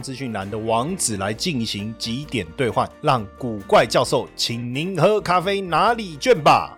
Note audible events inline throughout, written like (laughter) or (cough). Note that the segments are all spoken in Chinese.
资讯栏的网址来进行几点兑换，让古怪教授请您喝咖啡拿礼券吧。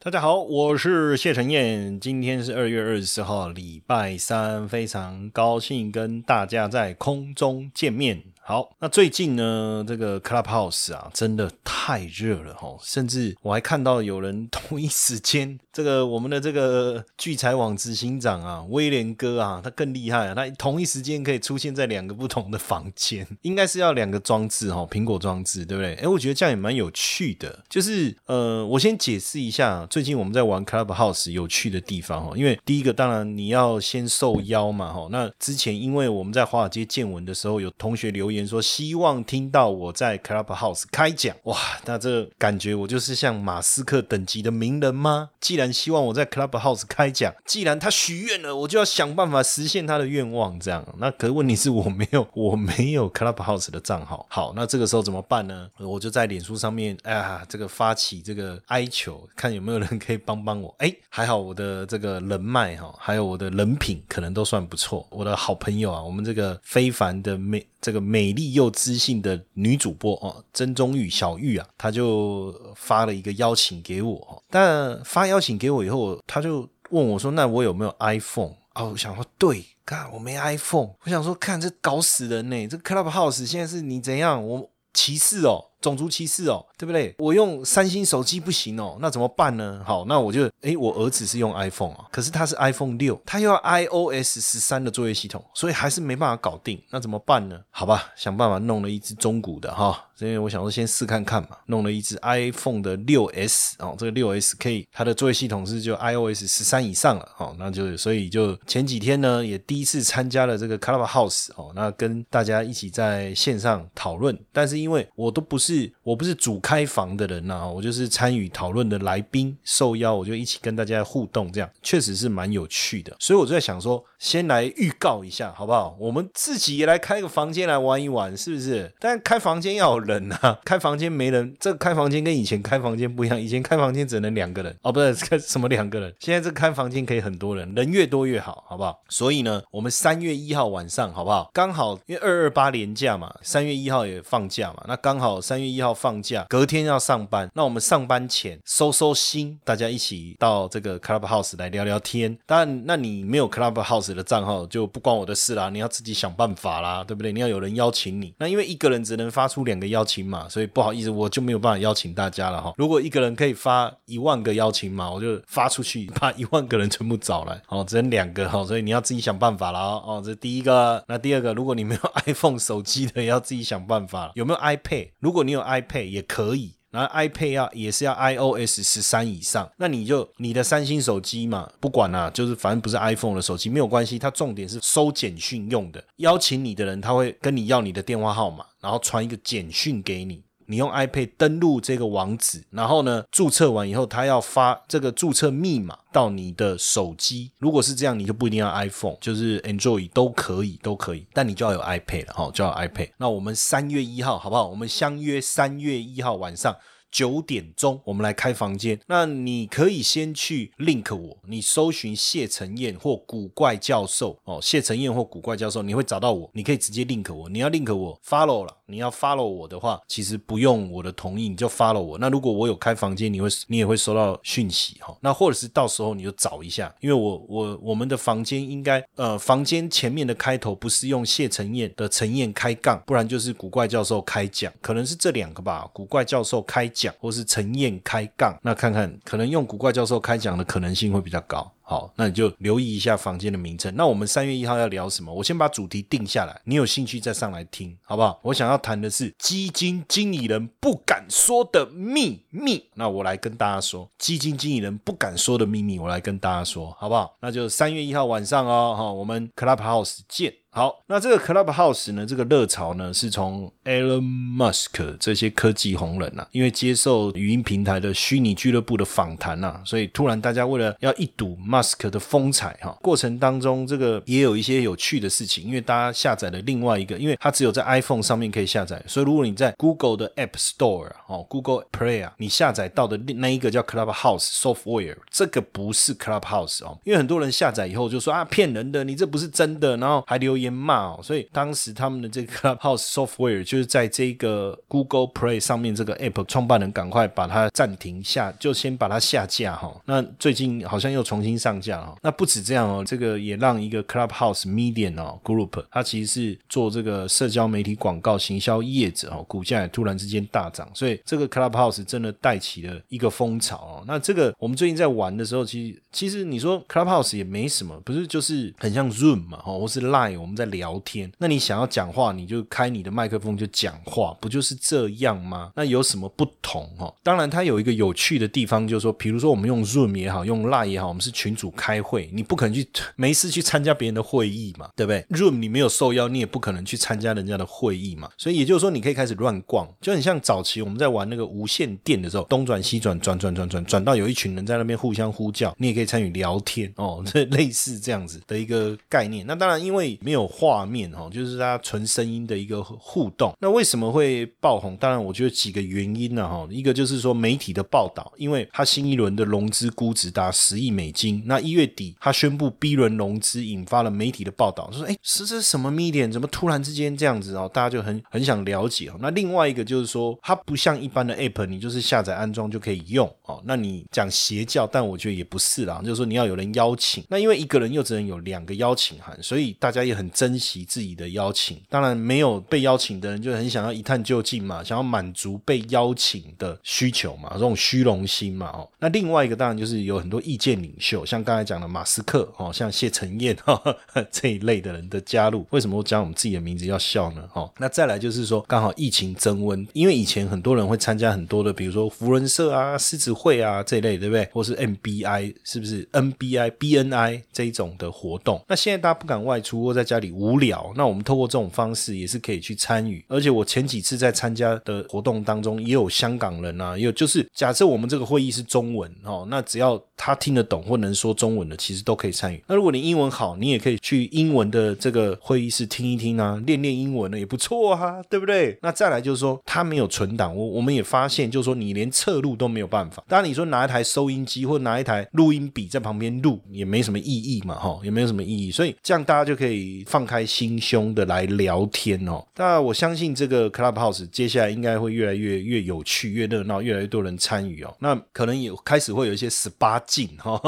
大家好，我是谢承彦，今天是二月二十四号，礼拜三，非常高兴跟大家在空中见面。好，那最近呢，这个 Clubhouse 啊，真的太热了哈，甚至我还看到有人同一时间，这个我们的这个聚财网执行长啊，威廉哥啊，他更厉害啊，他同一时间可以出现在两个不同的房间，应该是要两个装置哈，(laughs) 苹果装置，对不对？哎，我觉得这样也蛮有趣的，就是呃，我先解释一下，最近我们在玩 Clubhouse 有趣的地方哈，因为第一个当然你要先受邀嘛哈，那之前因为我们在华尔街见闻的时候，有同学留言。说希望听到我在 Clubhouse 开讲，哇，那这感觉我就是像马斯克等级的名人吗？既然希望我在 Clubhouse 开讲，既然他许愿了，我就要想办法实现他的愿望。这样，那可问题是我没有，(laughs) 我没有 Clubhouse 的账号。好，那这个时候怎么办呢？我就在脸书上面，哎呀，这个发起这个哀求，看有没有人可以帮帮我。哎，还好我的这个人脉哈，还有我的人品可能都算不错。我的好朋友啊，我们这个非凡的美。这个美美丽又知性的女主播哦，曾中玉小玉啊，她就发了一个邀请给我。但发邀请给我以后，她就问我说：“那我有没有 iPhone？” 哦，我想说，对，看我没 iPhone。我想说，看这搞死人呢！这 Clubhouse 现在是你怎样？我歧视哦。种族歧视哦，对不对？我用三星手机不行哦，那怎么办呢？好，那我就诶，我儿子是用 iPhone 啊，可是他是 iPhone 六，他又要 iOS 十三的作业系统，所以还是没办法搞定。那怎么办呢？好吧，想办法弄了一只中古的哈，因为我想说先试看看嘛，弄了一只 iPhone 的六 S 哦，这个六 S 可以，它的作业系统是就 iOS 十三以上了哦，那就所以就前几天呢，也第一次参加了这个 Clubhouse 哦，那跟大家一起在线上讨论，但是因为我都不是。是我不是主开房的人呐，我就是参与讨论的来宾，受邀我就一起跟大家互动，这样确实是蛮有趣的。所以我就在想说，先来预告一下好不好？我们自己也来开个房间来玩一玩，是不是？但开房间要有人啊，(laughs) 开房间没人，这个开房间跟以前开房间不一样，以前开房间只能两个人哦，不是开 (laughs) 什么两个人，现在这开房间可以很多人，人越多越好，好不好？所以呢，我们三月一号晚上好不好？刚好因为二二八连假嘛，三月一号也放假嘛，那刚好三。月一号放假，隔天要上班。那我们上班前收收心，大家一起到这个 Clubhouse 来聊聊天。当然，那你没有 Clubhouse 子的账号就不关我的事啦，你要自己想办法啦，对不对？你要有人邀请你。那因为一个人只能发出两个邀请码，所以不好意思，我就没有办法邀请大家了哈。如果一个人可以发一万个邀请码，我就发出去，把一万个人全部找来。哦，只能两个哈，所以你要自己想办法了哦。这是第一个。那第二个，如果你没有 (laughs) iPhone 手机的，要自己想办法。有没有 iPad？如果你有 iPad 也可以，然后 iPad 要也是要 iOS 十三以上，那你就你的三星手机嘛，不管啦，就是反正不是 iPhone 的手机没有关系，它重点是收简讯用的，邀请你的人他会跟你要你的电话号码，然后传一个简讯给你。你用 iPad 登录这个网址，然后呢，注册完以后，他要发这个注册密码到你的手机。如果是这样，你就不一定要 iPhone，就是 Android 都可以，都可以。但你就要有 iPad 了，哈，就要 iPad。那我们三月一号好不好？我们相约三月一号晚上。九点钟，我们来开房间。那你可以先去 link 我，你搜寻谢承彦或古怪教授哦，谢承彦或古怪教授，你会找到我。你可以直接 link 我，你要 link 我 follow 了。你要 follow 我的话，其实不用我的同意，你就 follow 我。那如果我有开房间，你会你也会收到讯息哈。那或者是到时候你就找一下，因为我我我们的房间应该呃，房间前面的开头不是用谢承彦的承彦开杠，不然就是古怪教授开讲，可能是这两个吧。古怪教授开。讲或是陈燕开杠，那看看可能用古怪教授开讲的可能性会比较高。好，那你就留意一下房间的名称。那我们三月一号要聊什么？我先把主题定下来，你有兴趣再上来听，好不好？我想要谈的是基金经理人不敢说的秘密。那我来跟大家说，基金经理人不敢说的秘密，我来跟大家说，好不好？那就三月一号晚上哦，哈，我们 Clubhouse 见。好，那这个 Clubhouse 呢？这个热潮呢，是从 Elon Musk 这些科技红人啊，因为接受语音平台的虚拟俱乐部的访谈啊，所以突然大家为了要一睹 m 的风采哈，过程当中这个也有一些有趣的事情，因为大家下载了另外一个，因为它只有在 iPhone 上面可以下载，所以如果你在 Google 的 App Store 哦，Google Play 啊，你下载到的那一个叫 Clubhouse Software，这个不是 Clubhouse 哦，因为很多人下载以后就说啊骗人的，你这不是真的，然后还留言。骂哦，所以当时他们的这个 Clubhouse Software 就是在这个 Google Play 上面，这个 App 创办人赶快把它暂停下，就先把它下架哈。那最近好像又重新上上架哦。那不止这样哦，这个也让一个 Clubhouse Media 哦 Group，它其实是做这个社交媒体广告行销业者哦，股价也突然之间大涨，所以这个 Clubhouse 真的带起了一个风潮哦。那这个我们最近在玩的时候，其实其实你说 Clubhouse 也没什么，不是就是很像 Zoom 嘛，哦，或是 Line 我们。在聊天，那你想要讲话，你就开你的麦克风就讲话，不就是这样吗？那有什么不同哦？当然，它有一个有趣的地方，就是说，比如说我们用 Zoom 也好，用 Line 也好，我们是群主开会，你不可能去没事去参加别人的会议嘛，对不对？Room 你没有受邀，你也不可能去参加人家的会议嘛。所以也就是说，你可以开始乱逛，就很像早期我们在玩那个无线电的时候，东转西转，转转转转转到有一群人在那边互相呼叫，你也可以参与聊天哦，(laughs) 这类似这样子的一个概念。那当然，因为没有。画面哈，就是它纯声音的一个互动。那为什么会爆红？当然，我觉得几个原因呢哈。一个就是说媒体的报道，因为它新一轮的融资估值达十亿美金。那一月底他宣布 B 轮融资，引发了媒体的报道，说哎，是这什么 media？怎么突然之间这样子哦？大家就很很想了解哦。那另外一个就是说，它不像一般的 app，你就是下载安装就可以用哦。那你讲邪教，但我觉得也不是啦，就是说你要有人邀请。那因为一个人又只能有两个邀请函，所以大家也很。珍惜自己的邀请，当然没有被邀请的人就很想要一探究竟嘛，想要满足被邀请的需求嘛，这种虚荣心嘛哦。那另外一个当然就是有很多意见领袖，像刚才讲的马斯克哦，像谢承彦 (laughs) 这一类的人的加入。为什么我讲我们自己的名字要笑呢？哦，那再来就是说，刚好疫情增温，因为以前很多人会参加很多的，比如说福人社啊、狮子会啊这一类，对不对？或是 MBI 是不是 NBI、BNI 这一种的活动？那现在大家不敢外出，或在家里。无聊，那我们透过这种方式也是可以去参与。而且我前几次在参加的活动当中，也有香港人啊，也有就是假设我们这个会议是中文哦，那只要他听得懂或能说中文的，其实都可以参与。那如果你英文好，你也可以去英文的这个会议室听一听啊，练练英文呢也不错啊，对不对？那再来就是说，它没有存档，我我们也发现，就是说你连侧录都没有办法。当然你说拿一台收音机或拿一台录音笔在旁边录，也没什么意义嘛，哈，也没有什么意义。所以这样大家就可以放。开心胸的来聊天哦，那我相信这个 Clubhouse 接下来应该会越来越越有趣、越热闹，越来越多人参与哦。那可能也开始会有一些十八禁哈，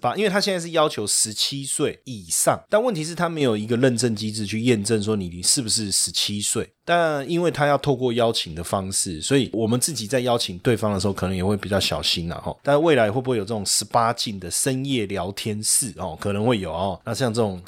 把，因为他现在是要求十七岁以上，但问题是，他没有一个认证机制去验证说你是不是十七岁。但因为他要透过邀请的方式，所以我们自己在邀请对方的时候，可能也会比较小心了哈。但未来会不会有这种十八禁的深夜聊天室哦？可能会有哦。那像这种。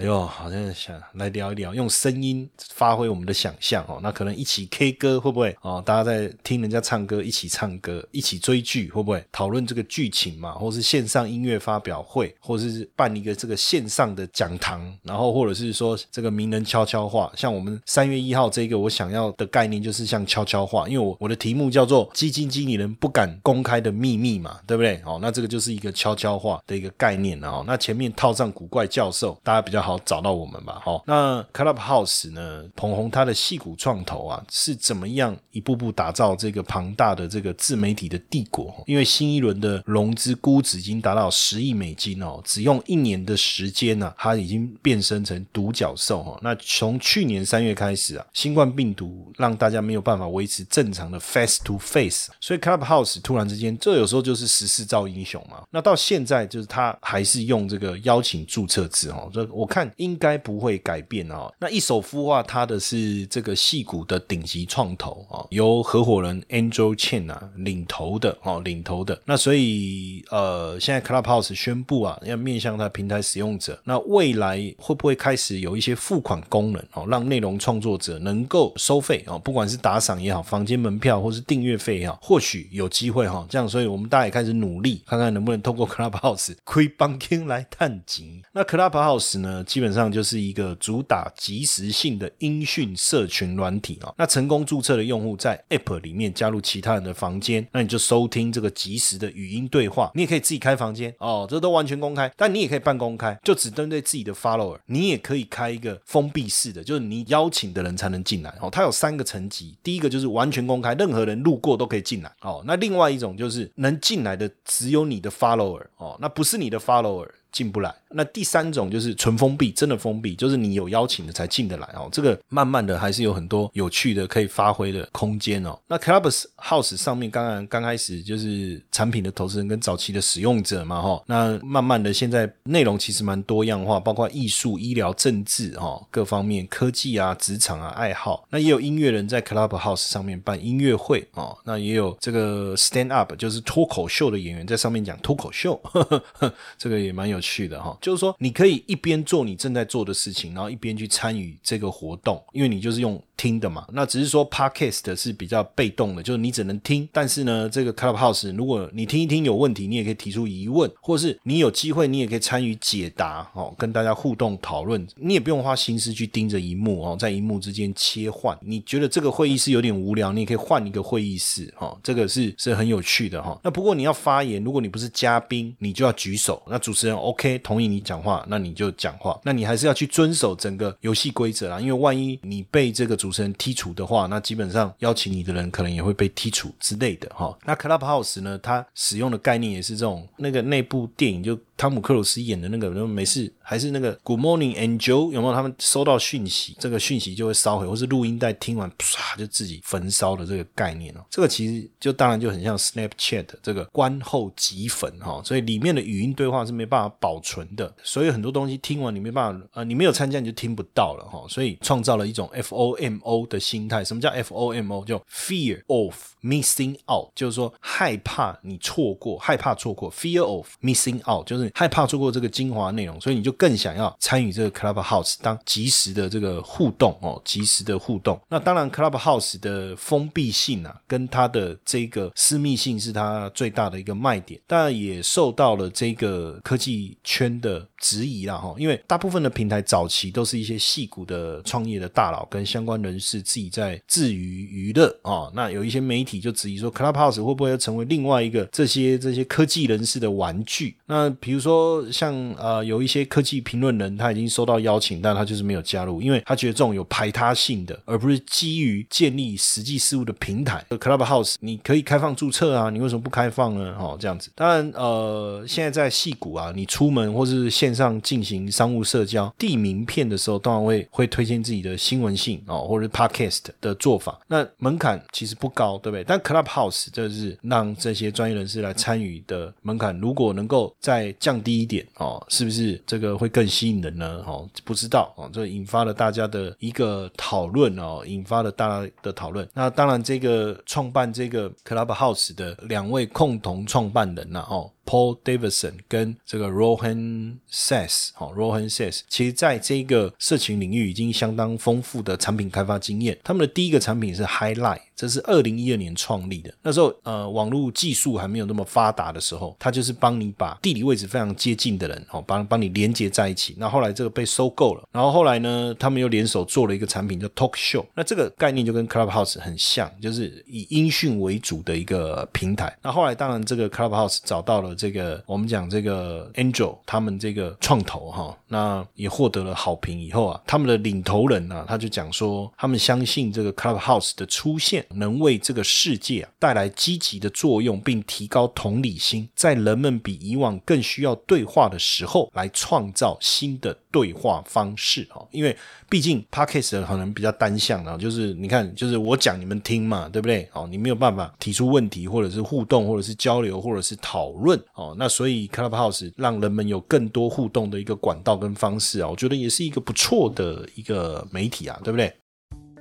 哎呦，好像想来聊一聊，用声音发挥我们的想象哦。那可能一起 K 歌会不会哦？大家在听人家唱歌，一起唱歌，一起追剧会不会讨论这个剧情嘛？或是线上音乐发表会，或者是办一个这个线上的讲堂，然后或者是说这个名人悄悄话。像我们三月一号这个，我想要的概念就是像悄悄话，因为我我的题目叫做基金经理人不敢公开的秘密嘛，对不对？哦，那这个就是一个悄悄话的一个概念哦。那前面套上古怪教授。大家比较好找到我们吧，好，那 Clubhouse 呢？捧红他的戏骨创投啊，是怎么样一步步打造这个庞大的这个自媒体的帝国？因为新一轮的融资估值已经达到十亿美金哦，只用一年的时间呢，它已经变身成独角兽哈。那从去年三月开始啊，新冠病毒让大家没有办法维持正常的 face to face，所以 Clubhouse 突然之间，这有时候就是时势造英雄嘛。那到现在就是他还是用这个邀请注册制哦。这我看应该不会改变哦。那一手孵化它的是这个戏骨的顶级创投啊，由合伙人 Angel Chen 啊领头的哦，领头的。那所以呃，现在 Clubhouse 宣布啊，要面向它平台使用者，那未来会不会开始有一些付款功能哦，让内容创作者能够收费哦，不管是打赏也好，房间门票或是订阅费也好，或许有机会哈。这样，所以我们大家也开始努力，看看能不能通过 Clubhouse 亏帮 king 来探级。那 Clubhouse 呢，基本上就是一个主打即时性的音讯社群软体啊。那成功注册的用户在 App 里面加入其他人的房间，那你就收听这个即时的语音对话。你也可以自己开房间哦，这都完全公开。但你也可以半公开，就只针对自己的 follower。你也可以开一个封闭式的，就是你邀请的人才能进来哦。它有三个层级，第一个就是完全公开，任何人路过都可以进来哦。那另外一种就是能进来的只有你的 follower 哦，那不是你的 follower。进不来。那第三种就是纯封闭，真的封闭，就是你有邀请的才进得来哦。这个慢慢的还是有很多有趣的可以发挥的空间哦。那 Clubhouse 上面刚刚刚开始就是产品的投资人跟早期的使用者嘛哈。那慢慢的现在内容其实蛮多样化，包括艺术、医疗、政治哈各方面，科技啊、职场啊、爱好。那也有音乐人在 Clubhouse 上面办音乐会哦。那也有这个 Stand Up 就是脱口秀的演员在上面讲脱口秀，呵呵呵这个也蛮有。趣的哈，就是说你可以一边做你正在做的事情，然后一边去参与这个活动，因为你就是用。听的嘛，那只是说 podcast 是比较被动的，就是你只能听。但是呢，这个 Clubhouse 如果你听一听有问题，你也可以提出疑问，或是你有机会，你也可以参与解答哦，跟大家互动讨论。你也不用花心思去盯着荧幕哦，在荧幕之间切换。你觉得这个会议室有点无聊，你也可以换一个会议室哦，这个是是很有趣的哈。那不过你要发言，如果你不是嘉宾，你就要举手。那主持人 OK 同意你讲话，那你就讲话。那你还是要去遵守整个游戏规则啊，因为万一你被这个主。主持人剔除的话，那基本上邀请你的人可能也会被剔除之类的哈。那 Clubhouse 呢，它使用的概念也是这种，那个内部电影就。汤姆克鲁斯演的那个，没事，还是那个 Good Morning Angel，有没有？他们收到讯息，这个讯息就会烧毁，或是录音带听完，唰就自己焚烧的这个概念哦。这个其实就当然就很像 Snapchat 这个观后即焚哈，所以里面的语音对话是没办法保存的，所以很多东西听完你没办法，呃，你没有参加你就听不到了哈。所以创造了一种 FOMO 的心态。什么叫 FOMO？叫 Fear of Missing Out，就是说害怕你错过，害怕错过，Fear of Missing Out 就是。害怕错过这个精华内容，所以你就更想要参与这个 Clubhouse 当及时的这个互动哦，及时的互动。那当然，Clubhouse 的封闭性啊，跟它的这个私密性是它最大的一个卖点，当然也受到了这个科技圈的质疑啦哈。因为大部分的平台早期都是一些戏骨的创业的大佬跟相关人士自己在自娱娱乐啊。那有一些媒体就质疑说，Clubhouse 会不会成为另外一个这些这些科技人士的玩具？那比如。说像呃有一些科技评论人，他已经收到邀请，但他就是没有加入，因为他觉得这种有排他性的，而不是基于建立实际事务的平台。Clubhouse 你可以开放注册啊，你为什么不开放呢？哦，这样子。当然呃，现在在戏谷啊，你出门或是线上进行商务社交递名片的时候，当然会会推荐自己的新闻性哦，或者 Podcast 的做法。那门槛其实不高，对不对？但 Clubhouse 这是让这些专业人士来参与的门槛，如果能够在降低一点哦，是不是这个会更吸引人呢？哦，不知道哦，这引发了大家的一个讨论哦，引发了大家的讨论。那当然，这个创办这个 Clubhouse 的两位共同创办人呢，哦。Paul Davidson 跟这个 Rohan Sess，哦，Rohan Sess，其实在这个社群领域已经相当丰富的产品开发经验。他们的第一个产品是 Highlight，这是二零一二年创立的。那时候，呃，网络技术还没有那么发达的时候，它就是帮你把地理位置非常接近的人，哦，帮帮你连接在一起。那后来这个被收购了，然后后来呢，他们又联手做了一个产品叫 Talk Show。那这个概念就跟 Clubhouse 很像，就是以音讯为主的一个平台。那后来当然这个 Clubhouse 找到了。这个我们讲这个 Angel 他们这个创投哈，那也获得了好评以后啊，他们的领头人呢，他就讲说，他们相信这个 Clubhouse 的出现能为这个世界啊带来积极的作用，并提高同理心，在人们比以往更需要对话的时候，来创造新的对话方式哦，因为毕竟 Podcast 可能比较单向啊，就是你看，就是我讲你们听嘛，对不对？哦，你没有办法提出问题，或者是互动，或者是交流，或者是讨论。哦。那所以 Clubhouse 让人们有更多互动的一个管道跟方式啊，我觉得也是一个不错的一个媒体啊，对不对？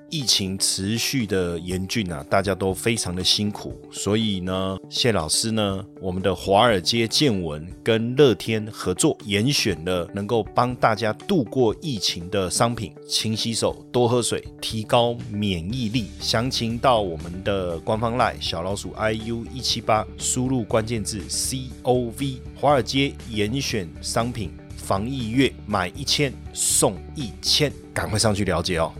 疫情持续的严峻啊，大家都非常的辛苦，所以呢，谢老师呢，我们的华尔街见闻跟乐天合作，严选了能够帮大家度过疫情的商品，勤洗手，多喝水，提高免疫力。详情到我们的官方 LINE 小老鼠 iu 一七八，输入关键字 cov，华尔街严选商品，防疫月买一千送一千，赶快上去了解哦。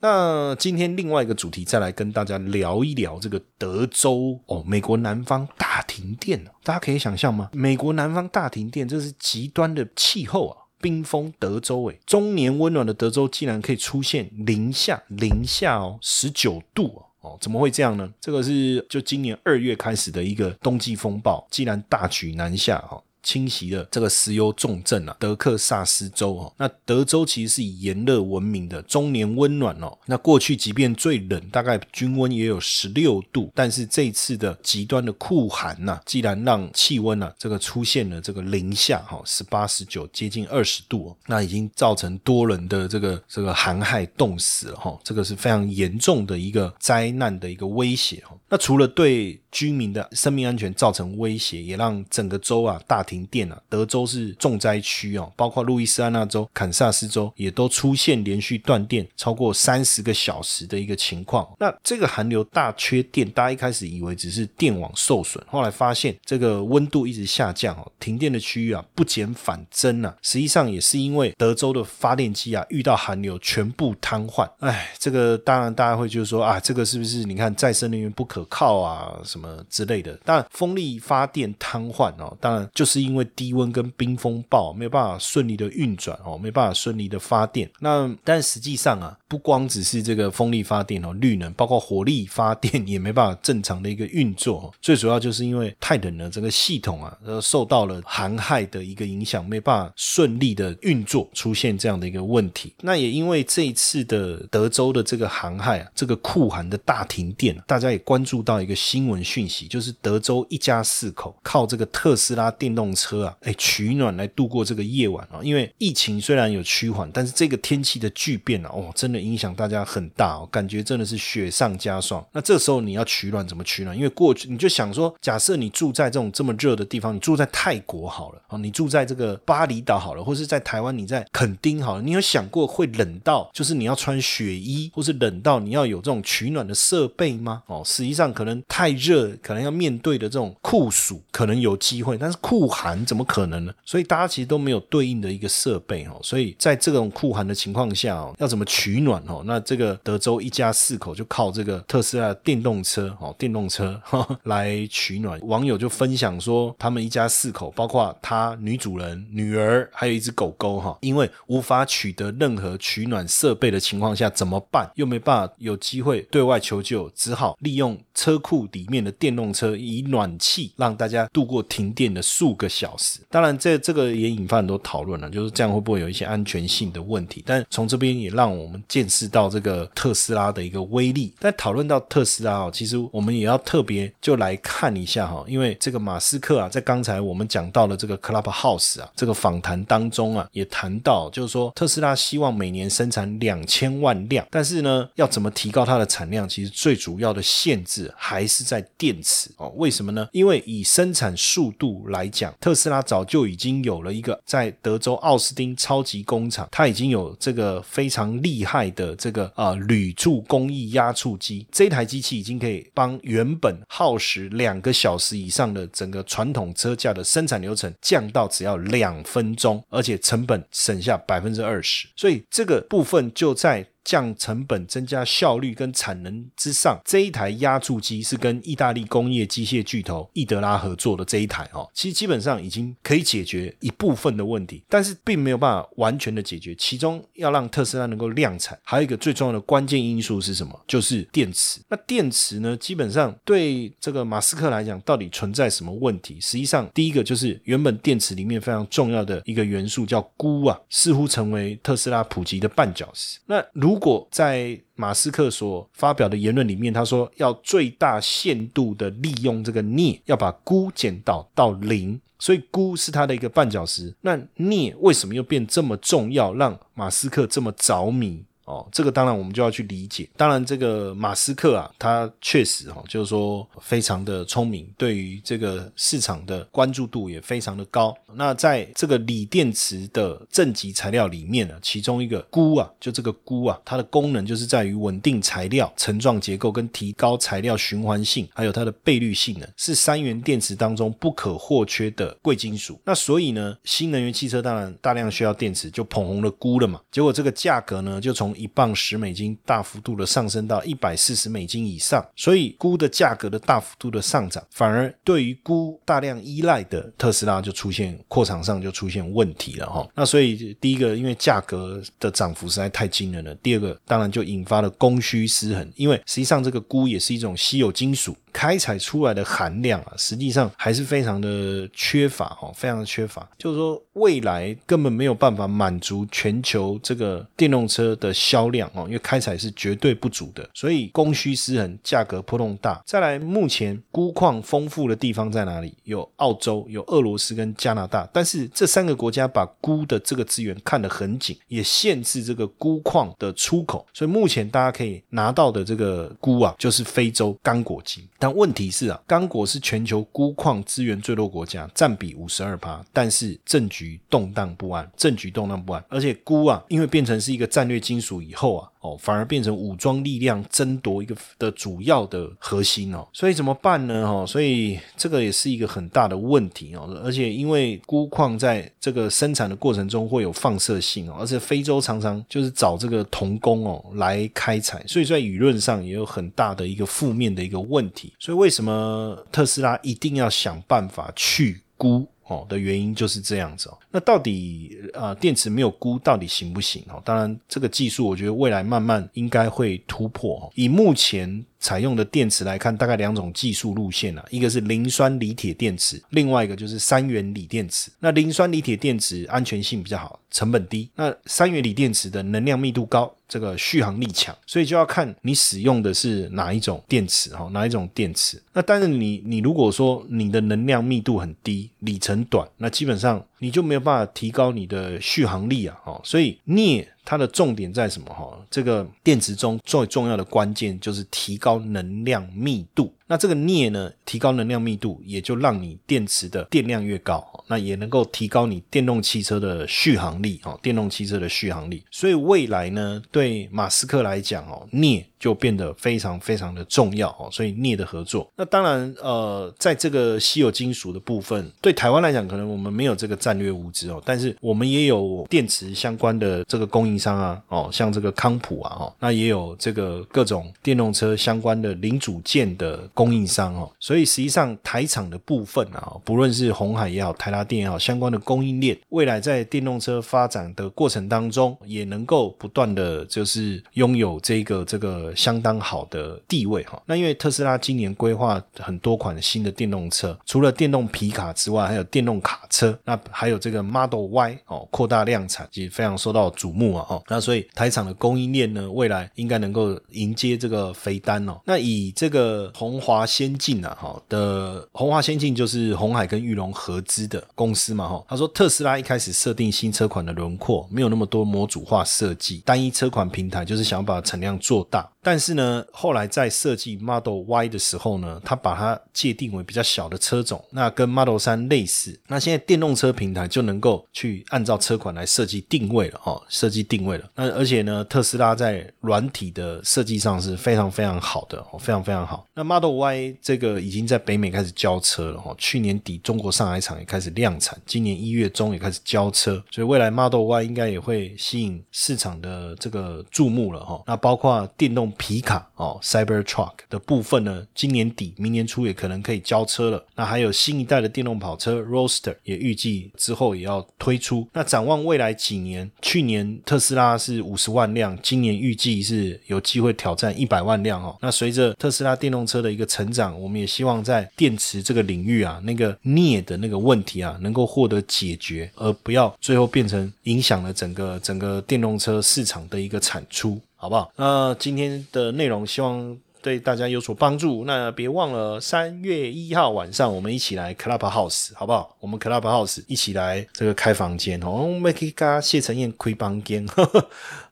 那今天另外一个主题，再来跟大家聊一聊这个德州哦，美国南方大停电大家可以想象吗？美国南方大停电，这是极端的气候啊，冰封德州诶，中年温暖的德州竟然可以出现零下零下哦十九度哦，怎么会这样呢？这个是就今年二月开始的一个冬季风暴，竟然大举南下哦。侵袭了这个石油重镇啊，德克萨斯州哦。那德州其实是以炎热闻名的，终年温暖哦。那过去即便最冷，大概均温也有十六度，但是这次的极端的酷寒呐，既然让气温呢这个出现了这个零下哈十八十九接近二十度哦，那已经造成多人的这个这个寒害冻死了哈，这个是非常严重的一个灾难的一个威胁哦。那除了对居民的生命安全造成威胁，也让整个州啊大停电啊。德州是重灾区哦，包括路易斯安那州、堪萨斯州也都出现连续断电超过三十个小时的一个情况。那这个寒流大缺电，大家一开始以为只是电网受损，后来发现这个温度一直下降哦，停电的区域啊不减反增啊。实际上也是因为德州的发电机啊遇到寒流全部瘫痪。哎，这个当然大家会就说啊，这个是不是你看再生能源不可靠啊什么？之类的，当然风力发电瘫痪哦，当然就是因为低温跟冰风暴没有办法顺利的运转哦，没办法顺利的发电。那但实际上啊，不光只是这个风力发电哦，绿能包括火力发电也没办法正常的一个运作。最主要就是因为太冷了，整个系统啊，呃，受到了寒害的一个影响，没办法顺利的运作，出现这样的一个问题。那也因为这一次的德州的这个寒害啊，这个酷寒的大停电，大家也关注到一个新闻。讯息就是德州一家四口靠这个特斯拉电动车啊，哎取暖来度过这个夜晚啊。因为疫情虽然有趋缓，但是这个天气的巨变啊，哦，真的影响大家很大哦，感觉真的是雪上加霜。那这时候你要取暖怎么取暖？因为过去你就想说，假设你住在这种这么热的地方，你住在泰国好了哦，你住在这个巴厘岛好了，或是在台湾，你在垦丁好了，你有想过会冷到就是你要穿雪衣，或是冷到你要有这种取暖的设备吗？哦，实际上可能太热。可能要面对的这种酷暑，可能有机会，但是酷寒怎么可能呢？所以大家其实都没有对应的一个设备哦。所以在这种酷寒的情况下哦，要怎么取暖哦？那这个德州一家四口就靠这个特斯拉电动车哦，电动车来取暖。网友就分享说，他们一家四口，包括他女主人、女儿，还有一只狗狗哈，因为无法取得任何取暖设备的情况下，怎么办？又没办法有机会对外求救，只好利用车库里面的。电动车以暖气让大家度过停电的数个小时，当然这这个也引发很多讨论了，就是这样会不会有一些安全性的问题？但从这边也让我们见识到这个特斯拉的一个威力。但讨论到特斯拉哦，其实我们也要特别就来看一下哈，因为这个马斯克啊，在刚才我们讲到了这个 Clubhouse 啊这个访谈当中啊，也谈到就是说特斯拉希望每年生产两千万辆，但是呢，要怎么提高它的产量？其实最主要的限制还是在。电池哦，为什么呢？因为以生产速度来讲，特斯拉早就已经有了一个在德州奥斯汀超级工厂，它已经有这个非常厉害的这个啊铝铸工艺压铸机。这台机器已经可以帮原本耗时两个小时以上的整个传统车架的生产流程降到只要两分钟，而且成本省下百分之二十。所以这个部分就在。降成本、增加效率跟产能之上，这一台压铸机是跟意大利工业机械巨头易德拉合作的这一台哦，其实基本上已经可以解决一部分的问题，但是并没有办法完全的解决。其中要让特斯拉能够量产，还有一个最重要的关键因素是什么？就是电池。那电池呢，基本上对这个马斯克来讲，到底存在什么问题？实际上，第一个就是原本电池里面非常重要的一个元素叫钴啊，似乎成为特斯拉普及的绊脚石。那如如果在马斯克所发表的言论里面，他说要最大限度的利用这个镍，要把钴减到到零，所以钴是它的一个绊脚石。那镍为什么又变这么重要，让马斯克这么着迷？哦，这个当然我们就要去理解。当然，这个马斯克啊，他确实哈，就是说非常的聪明，对于这个市场的关注度也非常的高。那在这个锂电池的正极材料里面呢，其中一个钴啊，就这个钴啊，它的功能就是在于稳定材料层状结构跟提高材料循环性，还有它的倍率性能，是三元电池当中不可或缺的贵金属。那所以呢，新能源汽车当然大量需要电池，就捧红了钴了嘛。结果这个价格呢，就从一磅十美金大幅度的上升到一百四十美金以上，所以钴的价格的大幅度的上涨，反而对于钴大量依赖的特斯拉就出现扩厂上就出现问题了哈。那所以第一个，因为价格的涨幅实在太惊人了；第二个，当然就引发了供需失衡，因为实际上这个钴也是一种稀有金属。开采出来的含量啊，实际上还是非常的缺乏哦，非常的缺乏。就是说，未来根本没有办法满足全球这个电动车的销量哦，因为开采是绝对不足的，所以供需失衡，价格波动大。再来，目前钴矿丰富的地方在哪里？有澳洲，有俄罗斯跟加拿大，但是这三个国家把钴的这个资源看得很紧，也限制这个钴矿的出口。所以目前大家可以拿到的这个钴啊，就是非洲刚果金。但问题是啊，刚果是全球钴矿资源最弱国家，占比五十二趴，但是政局动荡不安，政局动荡不安，而且钴啊，因为变成是一个战略金属以后啊。哦，反而变成武装力量争夺一个的主要的核心哦，所以怎么办呢？哈，所以这个也是一个很大的问题哦。而且因为钴矿在这个生产的过程中会有放射性哦，而且非洲常常就是找这个童工哦来开采，所以在舆论上也有很大的一个负面的一个问题。所以为什么特斯拉一定要想办法去估？哦的原因就是这样子哦，那到底啊电池没有估到底行不行哦？当然这个技术我觉得未来慢慢应该会突破。以目前采用的电池来看，大概两种技术路线啊，一个是磷酸锂铁电池，另外一个就是三元锂电池。那磷酸锂铁电池安全性比较好，成本低；那三元锂电池的能量密度高。这个续航力强，所以就要看你使用的是哪一种电池哈，哪一种电池。那但是你你如果说你的能量密度很低，里程短，那基本上你就没有办法提高你的续航力啊，哦。所以镍它的重点在什么哈？这个电池中最重要的关键就是提高能量密度。那这个镍呢，提高能量密度，也就让你电池的电量越高，那也能够提高你电动汽车的续航力哦，电动汽车的续航力。所以未来呢，对马斯克来讲哦，镍。就变得非常非常的重要哦，所以镍的合作，那当然呃，在这个稀有金属的部分，对台湾来讲，可能我们没有这个战略物资哦，但是我们也有电池相关的这个供应商啊，哦，像这个康普啊，哦，那也有这个各种电动车相关的零组件的供应商哦，所以实际上台厂的部分啊，不论是红海也好，台达电也好，相关的供应链，未来在电动车发展的过程当中，也能够不断的就是拥有这个这个。相当好的地位哈，那因为特斯拉今年规划很多款新的电动车，除了电动皮卡之外，还有电动卡车，那还有这个 Model Y 哦，扩大量产，其实非常受到瞩目啊哦，那所以台厂的供应链呢，未来应该能够迎接这个肥单哦。那以这个红华先进啊哈的红华先进就是红海跟玉龙合资的公司嘛哈，他说特斯拉一开始设定新车款的轮廓没有那么多模组化设计，单一车款平台就是想把产量做大。但是呢，后来在设计 Model Y 的时候呢，它把它界定为比较小的车种，那跟 Model 三类似。那现在电动车平台就能够去按照车款来设计定位了哦，设计定位了。那而且呢，特斯拉在软体的设计上是非常非常好的哦，非常非常好。那 Model Y 这个已经在北美开始交车了哈，去年底中国上海厂也开始量产，今年一月中也开始交车，所以未来 Model Y 应该也会吸引市场的这个注目了哈。那包括电动。皮卡哦，Cyber Truck 的部分呢，今年底、明年初也可能可以交车了。那还有新一代的电动跑车 r o a s t e r 也预计之后也要推出。那展望未来几年，去年特斯拉是五十万辆，今年预计是有机会挑战一百万辆哦。那随着特斯拉电动车的一个成长，我们也希望在电池这个领域啊，那个镍的那个问题啊，能够获得解决，而不要最后变成影响了整个整个电动车市场的一个产出。好不好？那今天的内容希望。对大家有所帮助，那别忘了三月一号晚上我们一起来 Club House，好不好？我们 Club House 一起来这个开房间哦，我们可以跟谢承彦开房间。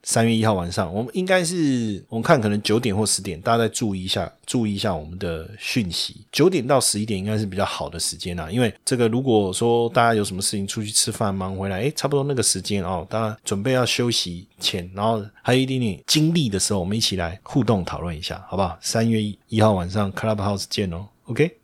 三月一号晚上，我们应该是我们看可能九点或十点，大家再注意一下，注意一下我们的讯息。九点到十一点应该是比较好的时间啊，因为这个如果说大家有什么事情出去吃饭忙回来，哎，差不多那个时间哦，大家准备要休息前，然后还有一点点精力的时候，我们一起来互动讨论一下，好不好？三月一号晚上 Club House 见哦，OK。